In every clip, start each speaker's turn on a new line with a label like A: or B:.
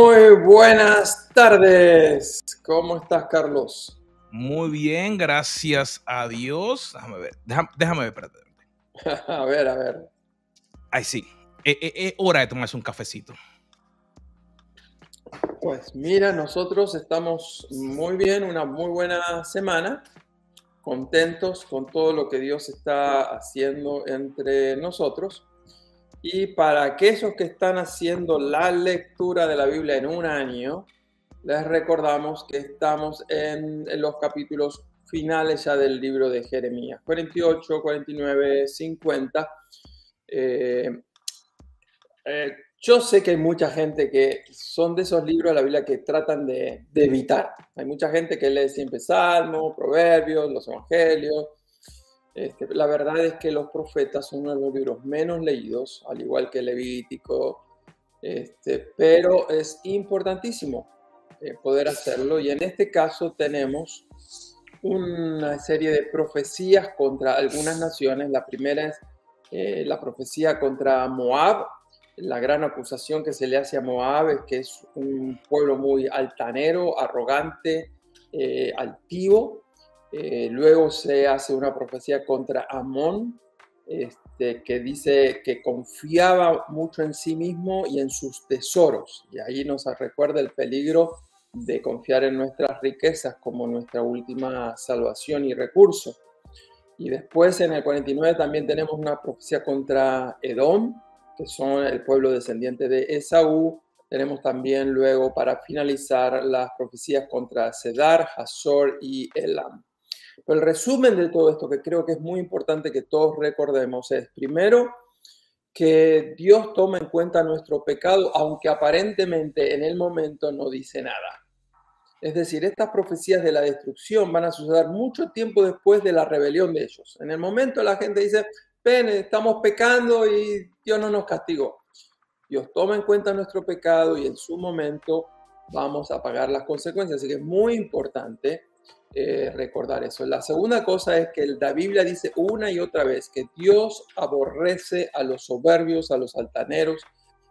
A: Muy buenas tardes. ¿Cómo estás, Carlos?
B: Muy bien, gracias a Dios. Déjame ver, déjame, ver, espérate.
A: a ver, a ver.
B: Ay, sí. Es, eh, eh, eh, hora de tomarse un cafecito.
A: Pues mira, nosotros estamos muy bien, una muy buena semana, contentos con todo lo que Dios está haciendo entre nosotros. Y para aquellos que están haciendo la lectura de la Biblia en un año, les recordamos que estamos en, los capítulos finales ya del libro de Jeremías, 48, 49, 50. yo sé que hay mucha gente que son de esos libros de la Biblia que tratan de, de evitar. Hay mucha gente que lee siempre Salmos, Proverbios, los Evangelios, este, la verdad es que los profetas son uno de los libros menos leídos, al igual que Levítico, este, pero es importantísimo eh, poder hacerlo y en este caso tenemos una serie de profecías contra algunas naciones. La primera es eh, la profecía contra Moab. La gran acusación que se le hace a Moab es que es un pueblo muy altanero, arrogante, eh, altivo. Eh, luego se hace una profecía contra Amón, este, que dice que confiaba mucho en sí mismo y en sus tesoros. Y ahí nos recuerda el peligro de confiar en nuestras riquezas como nuestra última salvación y recurso. Y después en el 49 también tenemos una profecía contra Edom, que son el pueblo descendiente de Esaú. Tenemos también luego para finalizar las profecías contra Sedar, Hazor y Elam. El resumen de todo esto que creo que es muy importante que todos recordemos es, primero, que Dios toma en cuenta nuestro pecado, aunque aparentemente en el momento no dice nada. Es decir, estas profecías de la destrucción van a suceder mucho tiempo después de la rebelión de ellos. En el momento la gente dice, ven, estamos pecando y Dios no nos castigó. Dios toma en cuenta nuestro pecado y en su momento vamos a pagar las consecuencias. Así que es muy importante eh, recordar eso. La segunda cosa es que la Biblia dice una y otra vez que Dios aborrece a los soberbios, a los altaneros.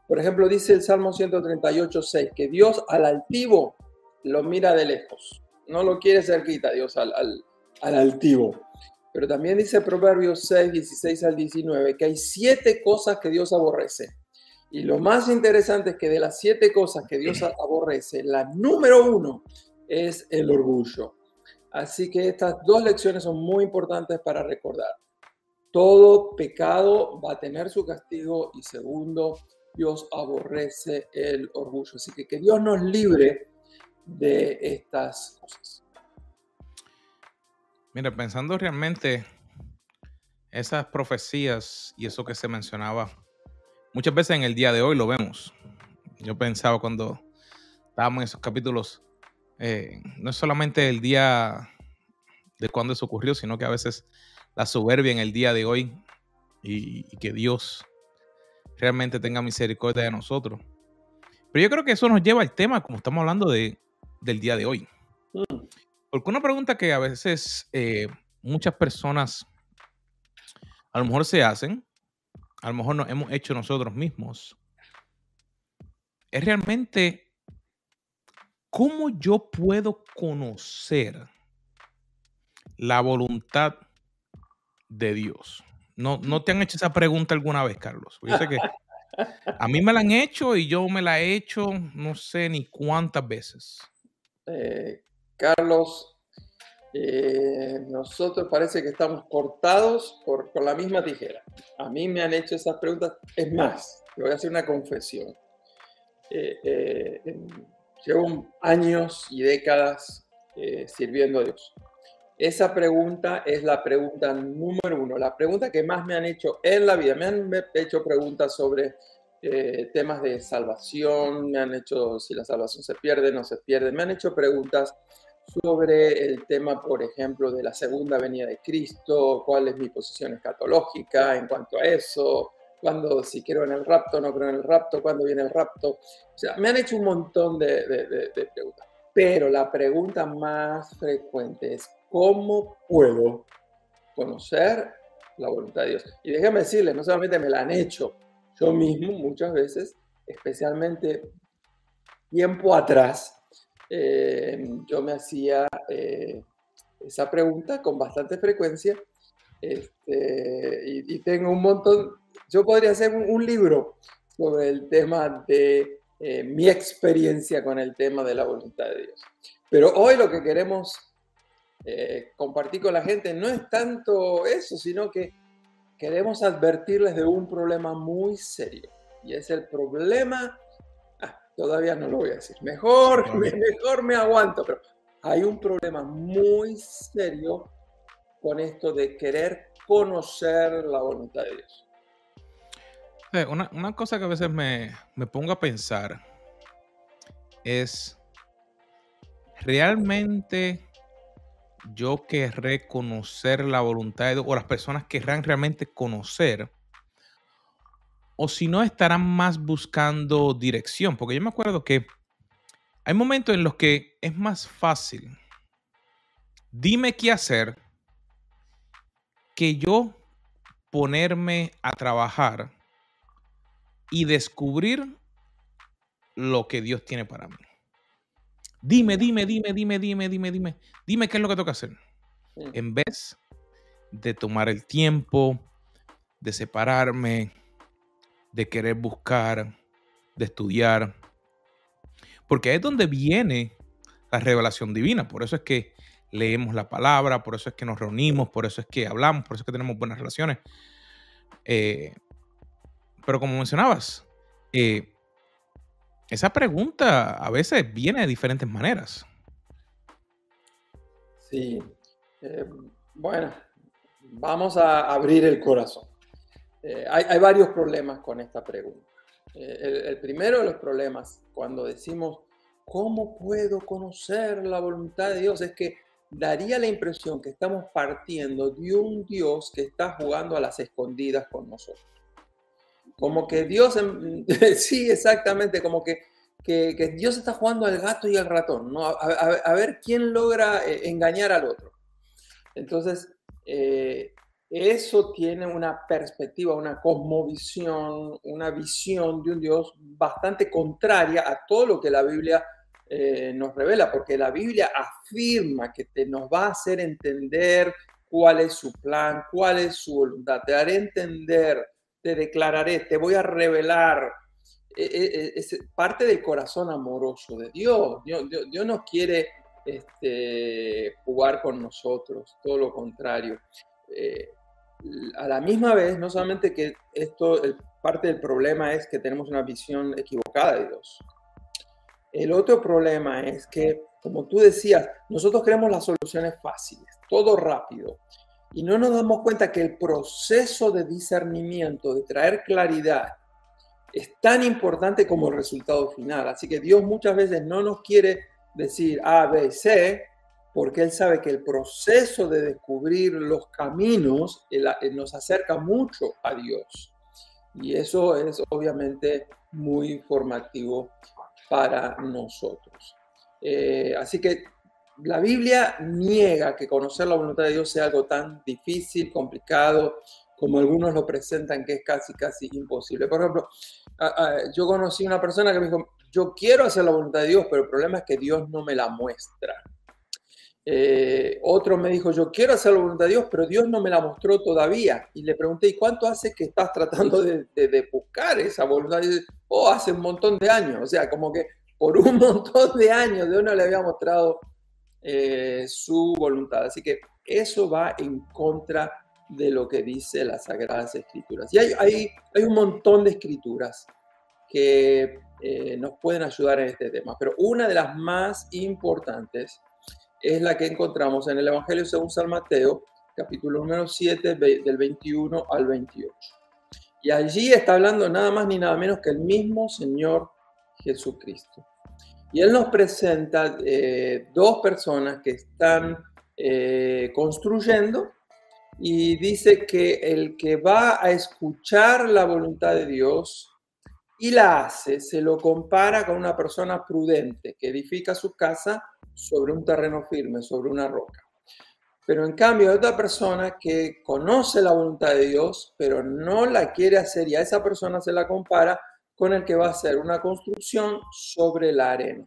A: Por ejemplo, dice el Salmo 138, 6, que Dios al altivo lo mira de lejos. No lo quiere cerquita Dios al, al, al altivo. Pero también dice Proverbios 6, 16 al 19, que hay siete cosas que Dios aborrece. Y lo más interesante es que de las siete cosas que Dios aborrece, la número uno es el orgullo. Así que estas dos lecciones son muy importantes para recordar. Todo pecado va a tener su castigo y segundo, Dios aborrece el orgullo. Así que que Dios nos libre de estas cosas.
B: Mira, pensando realmente esas profecías y eso que se mencionaba, muchas veces en el día de hoy lo vemos. Yo pensaba cuando estábamos en esos capítulos eh, no es solamente el día de cuando eso ocurrió, sino que a veces la soberbia en el día de hoy y, que Dios realmente tenga misericordia de nosotros. Pero yo creo que eso nos lleva al tema, como estamos hablando de, del día de hoy. Mm. Porque una pregunta que a veces eh, muchas personas a lo mejor se hacen, a lo mejor nos hemos hecho nosotros mismos, es realmente ¿cómo yo puedo conocer la voluntad de Dios? No, no te han hecho esa pregunta alguna vez, Carlos. A mí me la han hecho y yo me la he hecho no sé ni cuántas veces.
A: Eh, Carlos, eh, nosotros parece que estamos cortados por, la misma tijera. A mí me han hecho esas preguntas. Es más, voy a hacer una confesión. Eh, Llevo años y décadas eh, sirviendo a Dios. Esa pregunta es la pregunta número uno, la pregunta que más me han hecho en la vida. Me han hecho preguntas sobre eh, temas de salvación, me han hecho si la salvación se pierde, no se pierde, me han hecho preguntas sobre el tema, por ejemplo, de la segunda venida de Cristo, cuál es mi posición escatológica en cuanto a eso, cuando si quiero en el rapto, no creo en el rapto, cuándo viene el rapto. O sea, me han hecho un montón de, preguntas. Pero la pregunta más frecuente es, ¿cómo puedo conocer la voluntad de Dios? Y déjame decirles, no solamente me la han hecho yo mismo muchas veces, especialmente tiempo atrás, eh, yo me hacía eh, esa pregunta con bastante frecuencia este, y, tengo un montón, yo podría hacer un, libro sobre el tema de eh, mi experiencia con el tema de la voluntad de Dios. Pero hoy lo que queremos compartir con la gente no es tanto eso, sino que queremos advertirles de un problema muy serio. Y es el problema todavía no lo voy a decir. Mejor, mejor me aguanto, pero hay un problema muy serio con esto de querer conocer la voluntad de Dios.
B: Una, cosa que a veces me, me pongo a pensar es, ¿realmente yo querré conocer la voluntad de o las personas querrán realmente conocer o si no estarán más buscando dirección, porque yo me acuerdo que hay momentos en los que es más fácil, dime qué hacer, que yo ponerme a trabajar y descubrir lo que Dios tiene para mí. Dime, dime, dime, dime, dime, dime, dime, dime qué es lo que tengo que hacer. En vez de tomar el tiempo, de separarme, de querer buscar, de estudiar. Porque es donde viene la revelación divina. Por eso es que leemos la palabra, por eso es que nos reunimos, por eso es que hablamos, por eso es que tenemos buenas relaciones. Eh, pero como mencionabas, eh, esa pregunta a veces viene de diferentes maneras.
A: Sí. Eh, bueno, vamos a abrir el corazón. Eh, hay, varios problemas con esta pregunta. El, primero de los problemas, cuando decimos, ¿cómo puedo conocer la voluntad de Dios? Es que daría la impresión que estamos partiendo de un Dios que está jugando a las escondidas con nosotros. Como que Dios, sí, exactamente, como que, que, Dios está jugando al gato y al ratón, ¿no? A, ver quién logra eh, engañar al otro. Entonces, eso tiene una perspectiva, una cosmovisión, una visión de un Dios bastante contraria a todo lo que la Biblia eh, nos revela, porque la Biblia afirma que te, nos va a hacer entender cuál es su plan, cuál es su voluntad. Te haré entender, te declararé, te voy a revelar. E, e, e, es parte del corazón amoroso de Dios. Dios, Dios, nos quiere este, jugar con nosotros, todo lo contrario. Eh, a la misma vez, no solamente que esto, parte del problema es que tenemos una visión equivocada de Dios. El otro problema es que, como tú decías, nosotros queremos las soluciones fáciles, todo rápido, y no nos damos cuenta que el proceso de discernimiento, de traer claridad, es tan importante como el resultado final. Así que Dios muchas veces no nos quiere decir A, B, C, porque Él sabe que el proceso de descubrir los caminos nos acerca mucho a Dios. Y eso es obviamente muy informativo para nosotros. Eh, así que la Biblia niega que conocer la voluntad de Dios sea algo tan difícil, complicado, como algunos lo presentan, que es casi, casi imposible. Por ejemplo, yo conocí una persona que me dijo, yo quiero hacer la voluntad de Dios, pero el problema es que Dios no me la muestra. Eh, otro me dijo, yo quiero hacer la voluntad de Dios, pero Dios no me la mostró todavía. Y le pregunté, ¿y cuánto hace que estás tratando de, buscar esa voluntad? Y oh, hace un montón de años. O sea, como que por un montón de años Dios no le había mostrado eh, su voluntad. Así que eso va en contra de lo que dice las Sagradas Escrituras. Y hay, un montón de escrituras que eh, nos pueden ayudar en este tema, pero una de las más importantes es la que encontramos en el Evangelio según San Mateo, capítulo número 7, del 21 al 28. Y allí está hablando nada más ni nada menos que el mismo Señor Jesucristo. Y Él nos presenta eh, dos personas que están eh, construyendo y dice que el que va a escuchar la voluntad de Dios y la hace, se lo compara con una persona prudente que edifica su casa sobre un terreno firme, sobre una roca. Pero en cambio hay otra persona que conoce la voluntad de Dios, pero no la quiere hacer y a esa persona se la compara con el que va a hacer una construcción sobre la arena.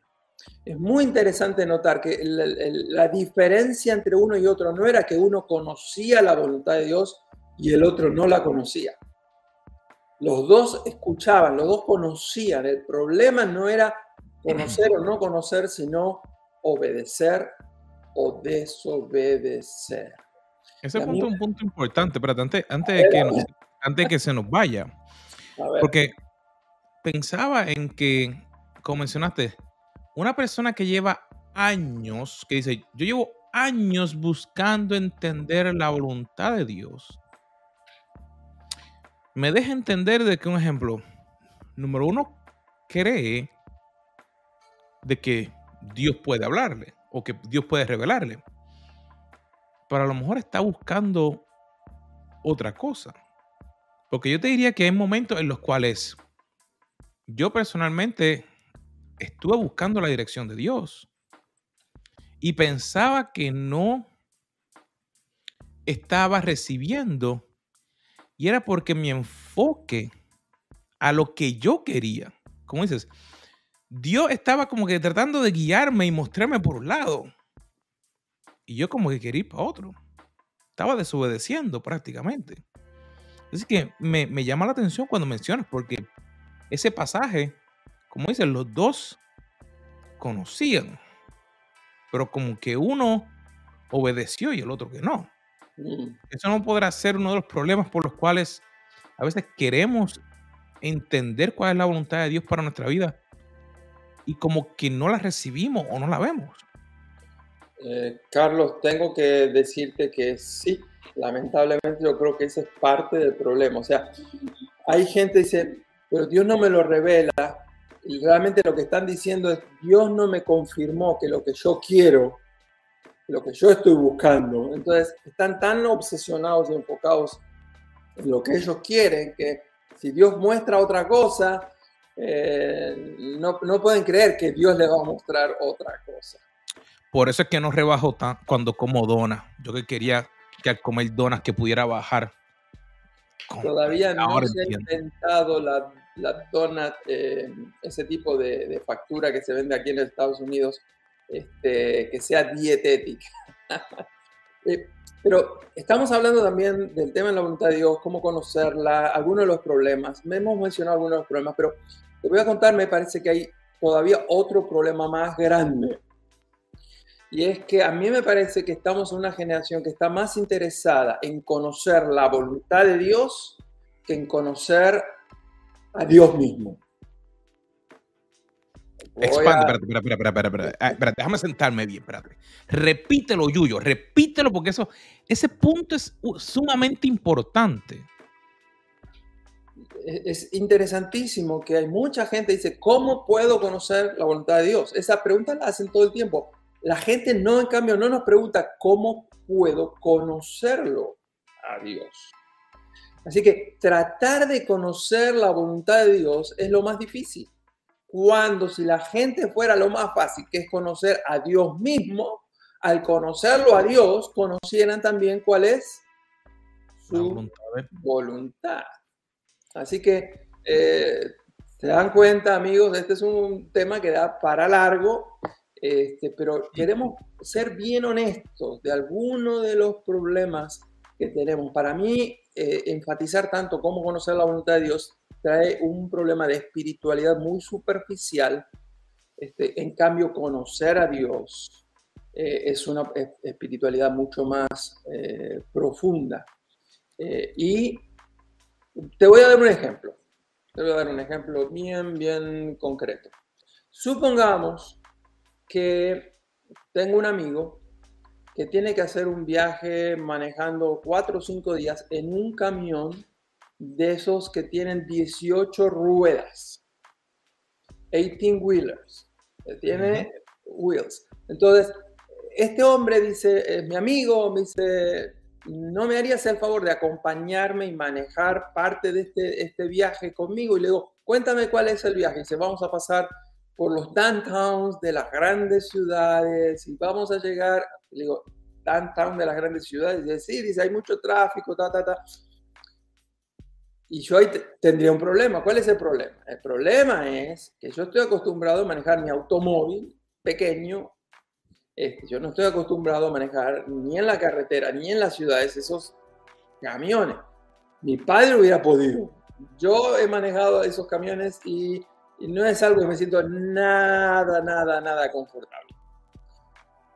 A: Es muy interesante notar que la, diferencia entre uno y otro no era que uno conocía la voluntad de Dios y el otro no la conocía. Los dos escuchaban, los dos conocían. El problema no era conocer o no conocer, sino obedecer o desobedecer.
B: Ese punto es un punto importante, pero antes, antes, de que antes de que se nos vaya, porque pensaba en que, como mencionaste, una persona que lleva años, que dice, yo llevo años buscando entender la voluntad de Dios, me deja entender de que un ejemplo, número uno, cree de que Dios puede hablarle o que Dios puede revelarle. Pero a lo mejor está buscando otra cosa. Porque yo te diría que hay momentos en los cuales yo personalmente estuve buscando la dirección de Dios y pensaba que no estaba recibiendo y era porque mi enfoque a lo que yo quería, como dices, Dios estaba como que tratando de guiarme y mostrarme por un lado. Y yo como que quería ir para otro. Estaba desobedeciendo prácticamente. Así que me, me llama la atención cuando mencionas, porque ese pasaje, como dicen, los dos conocían, pero como que uno obedeció y el otro que no. Mm. Eso no podrá ser uno de los problemas por los cuales a veces queremos entender cuál es la voluntad de Dios para nuestra vida y como que no la recibimos o no la vemos.
A: Eh, Carlos, tengo que decirte que sí, lamentablemente yo creo que ese es parte del problema. O sea, hay gente que dice, pero Dios no me lo revela. Y realmente lo que están diciendo es, Dios no me confirmó que lo que yo quiero, lo que yo estoy buscando. Entonces, están tan obsesionados y enfocados en lo que ellos quieren que si Dios muestra otra cosa, eh, no, no, pueden creer que Dios le va a mostrar otra cosa.
B: Por eso es que no rebajo tan cuando como donas. Yo que quería que al comer donas que pudiera bajar.
A: Todavía no se ha inventado la, la donut, eh, ese tipo de, factura que se vende aquí en Estados Unidos, este, que sea dietética. Eh, pero estamos hablando también del tema de la voluntad de Dios, cómo conocerla, algunos de los problemas. Me hemos mencionado algunos de los problemas, pero te voy a contar, me parece que hay todavía otro problema más grande. Y es que a mí me parece que estamos en una generación que está más interesada en conocer la voluntad de Dios que en conocer a Dios mismo.
B: Expande, espérate, espérate, espérate, ah, espérate, déjame sentarme bien, espérate. Repítelo, Yuyo, repítelo porque eso, ese punto es sumamente importante
A: es interesantísimo que hay mucha gente que dice, ¿cómo puedo conocer la voluntad de Dios? Esa pregunta la hacen todo el tiempo. La gente no, en cambio, no nos pregunta, ¿cómo puedo conocerlo a Dios? Así que tratar de conocer la voluntad de Dios es lo más difícil. Cuando si la gente fuera lo más fácil, que es conocer a Dios mismo, al conocerlo a Dios, conocieran también cuál es su voluntad. Así que eh, se dan cuenta, amigos, este es un tema que da para largo, este, pero queremos ser bien honestos de algunos de los problemas que tenemos. Para mí, eh, enfatizar tanto cómo conocer la voluntad de Dios trae un problema de espiritualidad muy superficial. Este, en cambio, conocer a Dios eh, es una espiritualidad mucho más profunda. y te voy a dar un ejemplo. Te voy a dar un ejemplo bien, bien concreto. Supongamos que tengo un amigo que tiene que hacer un viaje manejando cuatro o cinco días en un camión de esos que tienen 18 ruedas. 18 wheelers. Tiene wheels. Entonces, este hombre dice, es mi amigo, me dice, no me harías el favor de acompañarme y manejar parte de este, este viaje conmigo. Y le digo, cuéntame cuál es el viaje. Y dice, vamos a pasar por los downtowns de las grandes ciudades y vamos a llegar, le digo, downtown de las grandes ciudades. Y sí, dice, hay mucho tráfico, ta, ta, ta. Y yo ahí tendría un problema. ¿Cuál es el problema? El problema es que yo estoy acostumbrado a manejar mi automóvil pequeño. Este, yo no estoy acostumbrado a manejar ni en la carretera ni en las ciudades esos camiones. Mi padre hubiera podido. Yo he manejado esos camiones y, y no es algo que me siento nada, nada, nada confortable.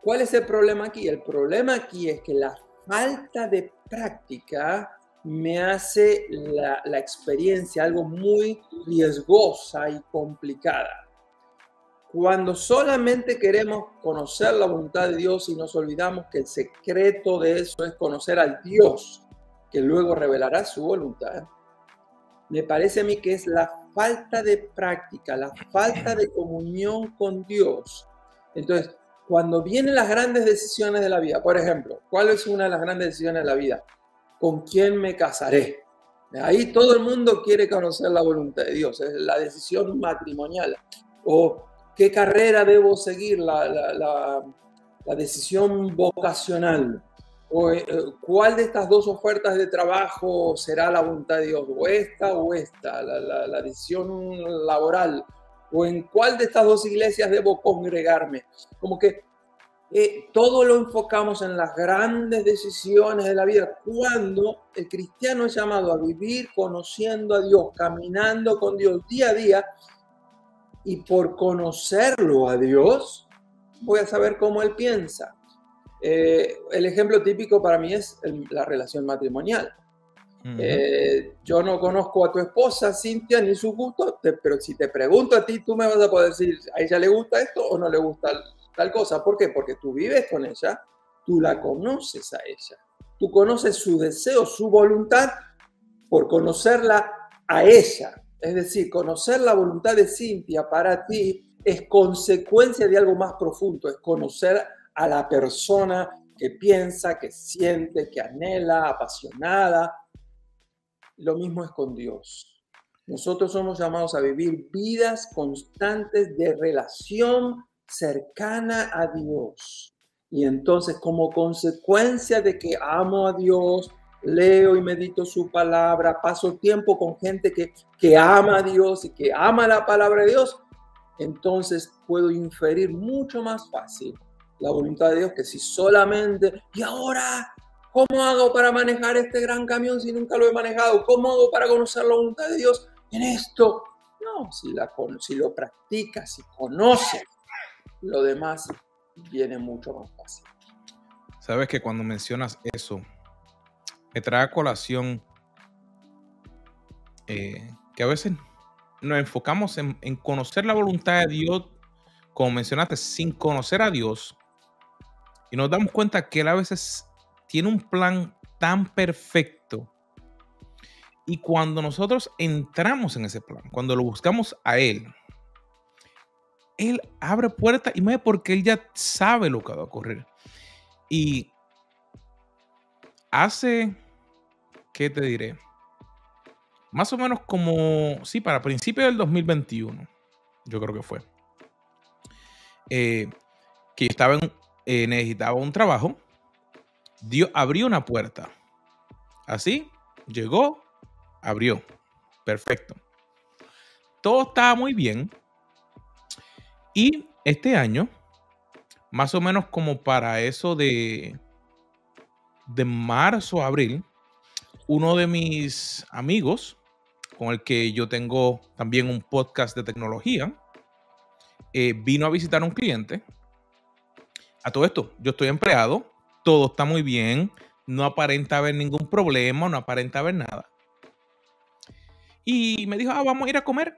A: ¿Cuál es el problema aquí? El problema aquí es que la falta de práctica me hace la, experiencia algo muy riesgosa y complicada. Cuando solamente queremos conocer la voluntad de Dios y nos olvidamos que el secreto de eso es conocer al Dios que luego revelará su voluntad, me parece a mí que es la falta de práctica, la falta de comunión con Dios. Entonces, cuando vienen las grandes decisiones de la vida, por ejemplo, ¿cuál es una de las grandes decisiones de la vida? ¿con quién me casaré? Ahí todo el mundo quiere conocer la voluntad de Dios, es la decisión matrimonial. O qué carrera debo seguir, la, decisión vocacional. O eh, cuál de estas dos ofertas de trabajo será la voluntad de Dios, o esta o esta, la decisión laboral. O en cuál de estas dos iglesias debo congregarme. Como que eh, todo lo enfocamos en las grandes decisiones de la vida, cuando el cristiano es llamado a vivir conociendo a Dios, caminando con Dios día a día, y por conocerlo a Dios, voy a saber cómo Él piensa. Eh, el ejemplo típico para mí es la relación matrimonial. Eh, yo no conozco a tu esposa, Cintia, ni su gusto, pero si te pregunto a ti, tú me vas a poder decir, ¿a ella le gusta esto o no le gusta tal cosa. ¿Por qué? Porque tú vives con ella, tú la conoces a ella, tú conoces su deseo, su voluntad por conocerla a ella. Es decir, conocer la voluntad de Cintia para ti es consecuencia de algo más profundo, es conocer a la persona que piensa, que siente, que anhela, apasionada. Lo mismo es con Dios. Nosotros somos llamados a vivir vidas constantes de relación cercana a Dios. Y entonces como consecuencia de que amo a Dios, leo y medito su palabra, paso tiempo con gente que, que ama a Dios y que ama la palabra de Dios, entonces puedo inferir mucho más fácil la voluntad de Dios que si solamente, y ahora, ¿cómo hago para manejar este gran camión si nunca lo he manejado? ¿Cómo hago para conocer la voluntad de Dios en esto? No, si, la, si lo practicas, si conoces lo demás viene mucho más fácil.
B: Sabes que cuando mencionas eso, me trae a colación eh, que a veces nos enfocamos en, en, conocer la voluntad de Dios, como mencionaste, sin conocer a Dios. Y nos damos cuenta que Él a veces tiene un plan tan perfecto. Y cuando nosotros entramos en ese plan, cuando lo buscamos a Él, él abre puertas y más porque él ya sabe lo que va a ocurrir. Y hace, ¿qué te diré? Más o menos como, sí, para principios del 2021, yo creo que fue. Eh, que estaba en, eh, necesitaba un trabajo. Dios abrió una puerta. Así, llegó, abrió. Perfecto. Todo estaba muy bien y este año, más o menos como para eso de, de marzo, abril, uno de mis amigos, con el que yo tengo también un podcast de tecnología, eh, vino a visitar a un cliente. A todo esto, yo estoy empleado, todo está muy bien, no aparenta haber ningún problema, no aparenta haber nada. Y me dijo, ah, vamos a ir a comer.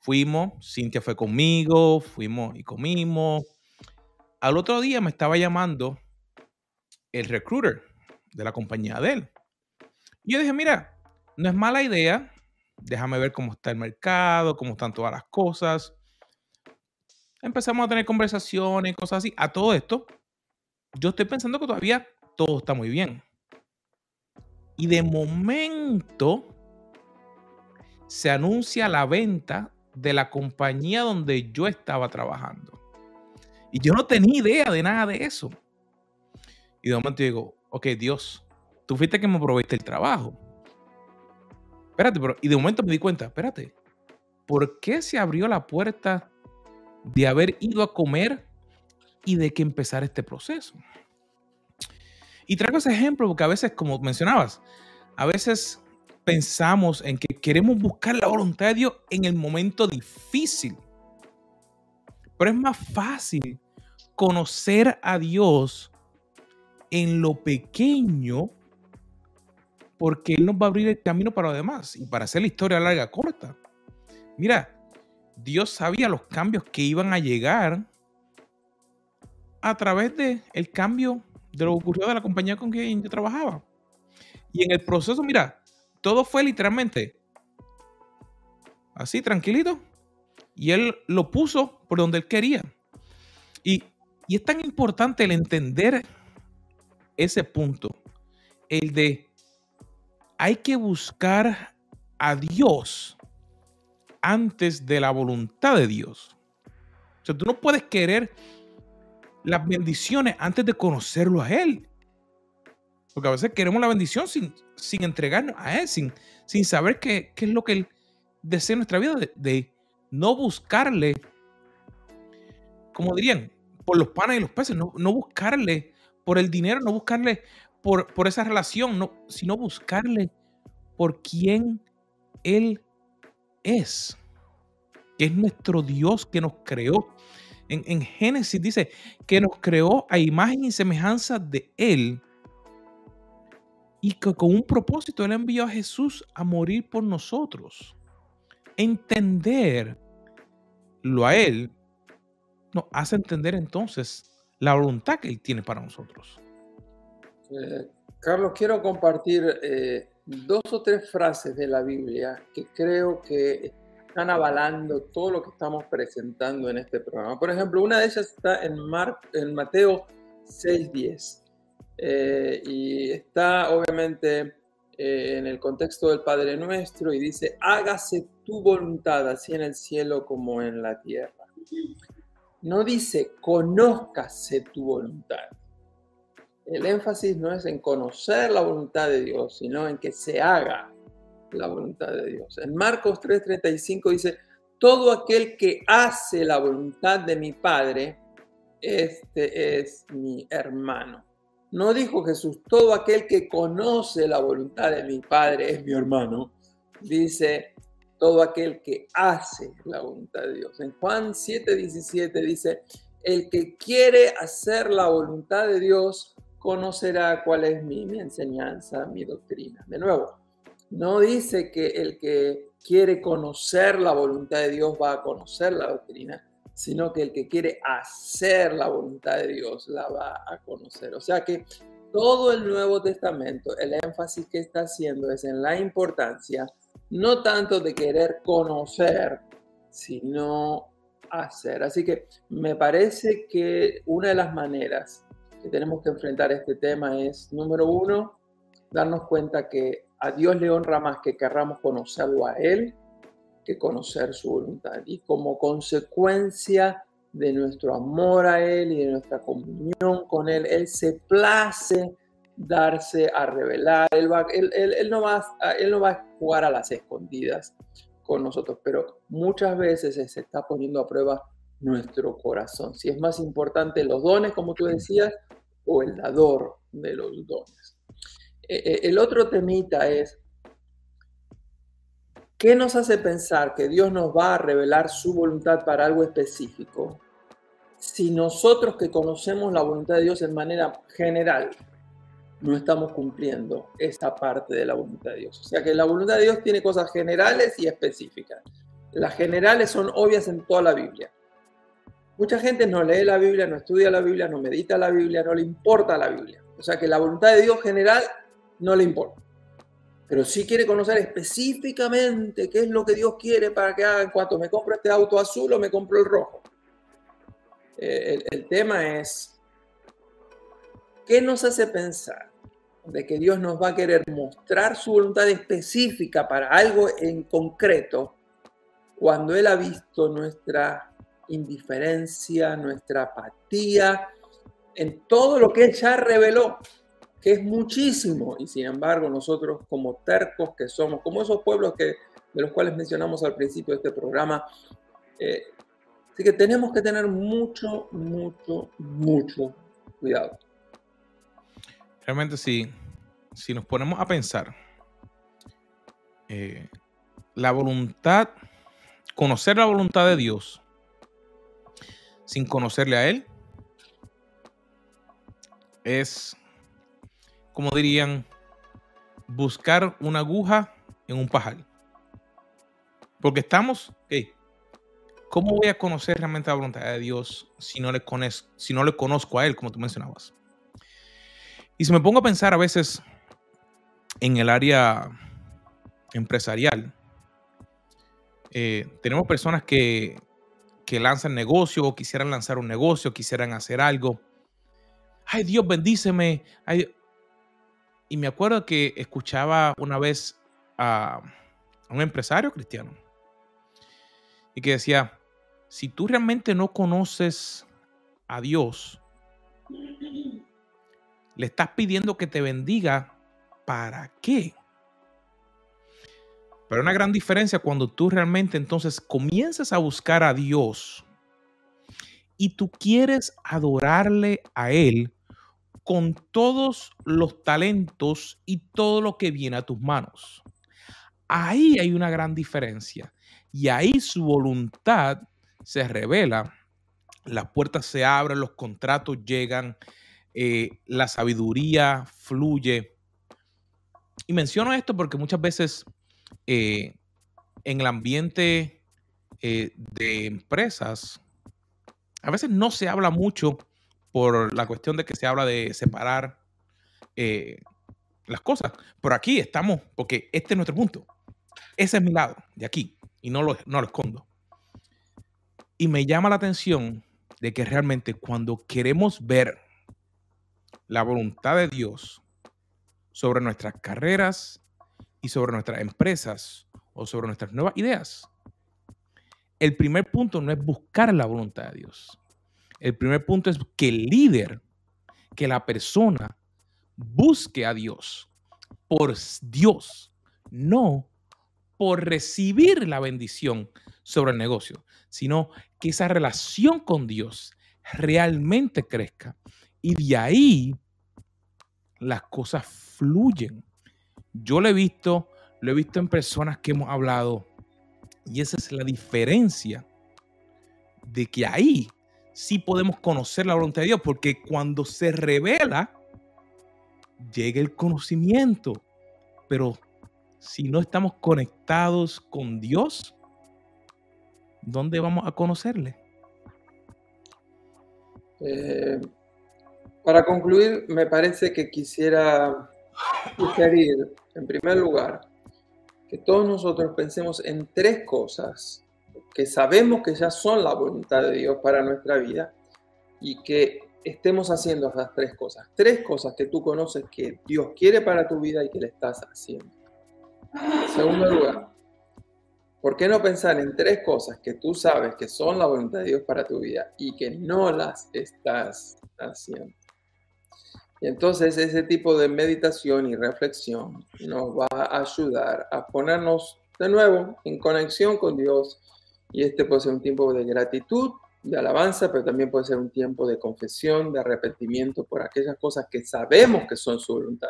B: Fuimos, Cintia fue conmigo, fuimos y comimos. Al otro día me estaba llamando el recruiter de la compañía de él. Y yo dije, mira, no es mala idea, déjame ver cómo está el mercado, cómo están todas las cosas. Empezamos a tener conversaciones, cosas así. A todo esto, yo estoy pensando que todavía todo está muy bien. Y de momento se anuncia la venta de la compañía donde yo estaba trabajando. Y yo no tenía idea de nada de eso. Y de momento digo, ok, Dios, tú fuiste que me proveiste el trabajo. espérate, pero, y de momento me di cuenta, espérate, ¿por qué se abrió la puerta de haber ido a comer y de que empezar este proceso? Y traigo ese ejemplo porque a veces, como mencionabas, a veces pensamos en que queremos buscar la voluntad de Dios en el momento difícil. Pero es más fácil conocer a Dios en lo pequeño porque Él nos va a abrir el camino para lo demás y para hacer la historia larga corta. Mira, Dios sabía los cambios que iban a llegar a través del el cambio de lo que ocurrió de la compañía con quien yo trabajaba. Y en el proceso, mira, todo fue literalmente así, tranquilito. Y él lo puso por donde él quería. Y, y es tan importante el entender ese punto, el de hay que buscar a Dios antes de la voluntad de Dios. O sea, tú no puedes querer las bendiciones antes de conocerlo a Él. Porque a veces queremos la bendición sin, sin entregarnos a Él, sin, sin saber qué, es lo que Él desea en nuestra vida, de, no buscarle, como dirían, por los panes y los peces, no, no buscarle por el dinero, no buscarle por, esa relación, no, sino buscarle por quién Él es, que es nuestro Dios que nos creó. En, en, Génesis dice que nos creó a imagen y semejanza de Él y que con un propósito Él envió a Jesús a morir por nosotros. Entender lo a Él nos hace entender entonces la voluntad que Él tiene para nosotros.
A: Eh, Carlos, quiero compartir eh, dos o tres frases de la Biblia que creo que están avalando todo lo que estamos presentando en este programa. Por ejemplo, una de ellas está en, Mateo 6.10 eh, y está obviamente en el contexto del Padre Nuestro y dice, hágase tu voluntad así en el cielo como en la tierra. No dice, conózcase tu voluntad el énfasis no es en conocer la voluntad de Dios, sino en que se haga la voluntad de Dios. En Marcos 3:35 dice, todo aquel que hace la voluntad de mi Padre, este es mi hermano. No dijo Jesús, todo aquel que conoce la voluntad de mi Padre es mi hermano. Dice, todo aquel que hace la voluntad de Dios. En Juan 7:17 dice, el que quiere hacer la voluntad de Dios, conocerá cuál es mi, enseñanza, mi doctrina. De nuevo, no dice que el que quiere conocer la voluntad de Dios va a conocer la doctrina, sino que el que quiere hacer la voluntad de Dios la va a conocer. O sea que todo el Nuevo Testamento, el énfasis que está haciendo es en la importancia, no tanto de querer conocer, sino hacer. Así que me parece que una de las maneras que tenemos que enfrentar este tema es, número uno, darnos cuenta que a Dios le honra más que querramos conocerlo a Él que conocer su voluntad. Y como consecuencia de nuestro amor a Él y de nuestra comunión con Él, Él se place darse a revelar. Él, va, él, no va, él no va a jugar a las escondidas con nosotros, pero muchas veces se está poniendo a prueba nuestro corazón. Si es más importante los dones, como tú decías, o el dador de los dones. E, e, el otro temita es, ¿qué nos hace pensar que Dios nos va a revelar su voluntad para algo específico si nosotros que conocemos la voluntad de Dios en manera general no estamos cumpliendo esa parte de la voluntad de Dios? O sea que la voluntad de Dios tiene cosas generales y específicas. Las generales son obvias en toda la Biblia. Mucha gente no lee la Biblia, no estudia la Biblia, no medita la Biblia, no le importa la Biblia. O sea que la voluntad de Dios general no le importa. Pero sí quiere conocer específicamente qué es lo que Dios quiere para que haga en cuanto me compro este auto azul o me compro el rojo. Eh, el, el tema es, ¿qué nos hace pensar de que Dios nos va a querer mostrar su voluntad específica para algo en concreto cuando Él ha visto nuestra indiferencia, nuestra apatía, en todo lo que ya reveló. que es muchísimo, y sin embargo nosotros como tercos que somos, como esos pueblos que, de los cuales mencionamos al principio de este programa, eh, así que tenemos que tener mucho, mucho, mucho cuidado.
B: Realmente sí, si nos ponemos a pensar, eh, la voluntad, conocer la voluntad de Dios sin conocerle a Él, es como dirían, buscar una aguja en un pajar. Porque estamos, ¿cómo voy a conocer realmente la voluntad de Dios si no, le si no le conozco a Él, como tú mencionabas? Y si me pongo a pensar a veces en el área empresarial, eh, tenemos personas que, que lanzan negocio o quisieran lanzar un negocio, quisieran hacer algo. Ay, Dios, bendíceme. Ay, y me acuerdo que escuchaba una vez a, un empresario cristiano y que decía, si tú realmente no conoces a Dios, le estás pidiendo que te bendiga, ¿para qué? Pero una gran diferencia cuando tú realmente entonces comienzas a buscar a Dios y tú quieres adorarle a Él con todos los talentos y todo lo que viene a tus manos. Ahí hay una gran diferencia y ahí su voluntad se revela, las puertas se abren, los contratos llegan, eh, la sabiduría fluye. Y menciono esto porque muchas veces eh, en el ambiente eh, de empresas, a veces no se habla mucho por la cuestión de que se habla de separar eh, las cosas. Pero aquí estamos, porque este es nuestro punto. Ese es mi lado, de aquí, y no lo, no lo escondo. Y me llama la atención de que realmente cuando queremos ver la voluntad de Dios sobre nuestras carreras y sobre nuestras empresas o sobre nuestras nuevas ideas, el primer punto no es buscar la voluntad de Dios. El primer punto es que el líder, que la persona busque a Dios por Dios, no por recibir la bendición sobre el negocio, sino que esa relación con Dios realmente crezca. Y de ahí las cosas fluyen. Yo lo he visto, lo he visto en personas que hemos hablado, y esa es la diferencia de que ahí sí podemos conocer la voluntad de Dios, porque cuando se revela, llega el conocimiento. Pero si no estamos conectados con Dios, ¿dónde vamos a conocerle?
A: Eh, para concluir, me parece que quisiera sugerir, en primer lugar, que todos nosotros pensemos en tres cosas que sabemos que ya son la voluntad de Dios para nuestra vida y que estemos haciendo esas tres cosas. Tres cosas que tú conoces que Dios quiere para tu vida y que le estás haciendo. segundo lugar, ¿por qué no pensar en tres cosas que tú sabes que son la voluntad de Dios para tu vida y que no las estás haciendo? Y entonces ese tipo de meditación y reflexión nos va a ayudar a ponernos de nuevo en conexión con Dios y este puede ser un tiempo de gratitud, de alabanza, pero también puede ser un tiempo de confesión, de arrepentimiento por aquellas cosas que sabemos que son su voluntad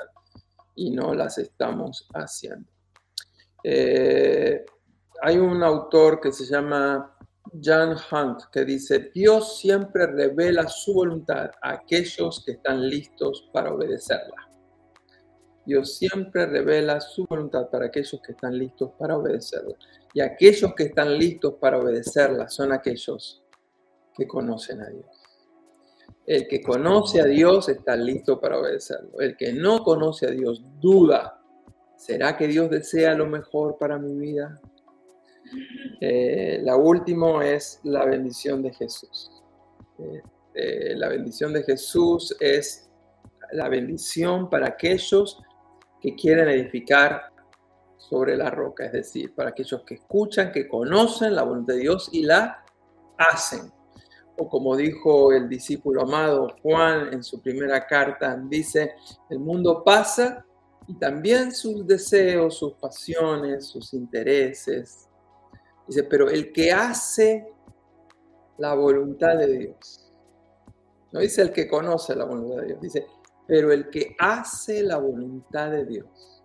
A: y no las estamos haciendo. Eh, hay un autor que se llama John Hunt que dice, Dios siempre revela su voluntad a aquellos que están listos para obedecerla. Dios siempre revela su voluntad para aquellos que están listos para obedecerla. Y aquellos que están listos para obedecerla son aquellos que conocen a Dios. El que conoce a Dios está listo para obedecerlo. El que no conoce a Dios duda. ¿Será que Dios desea lo mejor para mi vida? Eh, la última es la bendición de Jesús. Eh, la bendición de Jesús es la bendición para aquellos que quieren edificar sobre la roca, es decir, para aquellos que escuchan, que conocen la voluntad de Dios y la hacen. o como dijo el discípulo amado Juan en su primera carta, dice, el mundo pasa y también sus deseos, sus pasiones, sus intereses. Dice, pero el que hace la voluntad de Dios, no dice el que conoce la voluntad de Dios, dice, pero el que hace la voluntad de Dios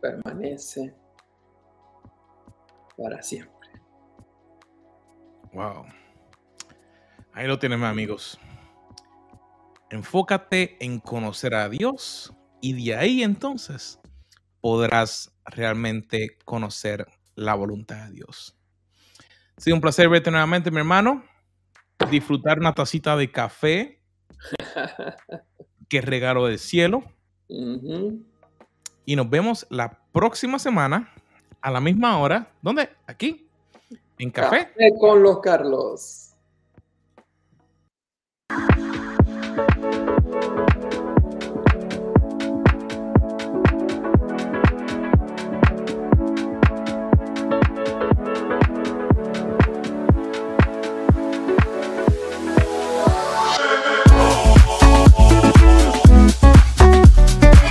A: permanece para siempre.
B: Wow. Ahí lo tienen, amigos. Enfócate en conocer a Dios y de ahí entonces podrás realmente conocer la voluntad de Dios. Sido un placer verte nuevamente, mi hermano. Disfrutar una tacita de café, que regalo del cielo. Y nos vemos la próxima semana a la misma hora. ¿Dónde? Aquí, en café.
A: Café con los Carlos.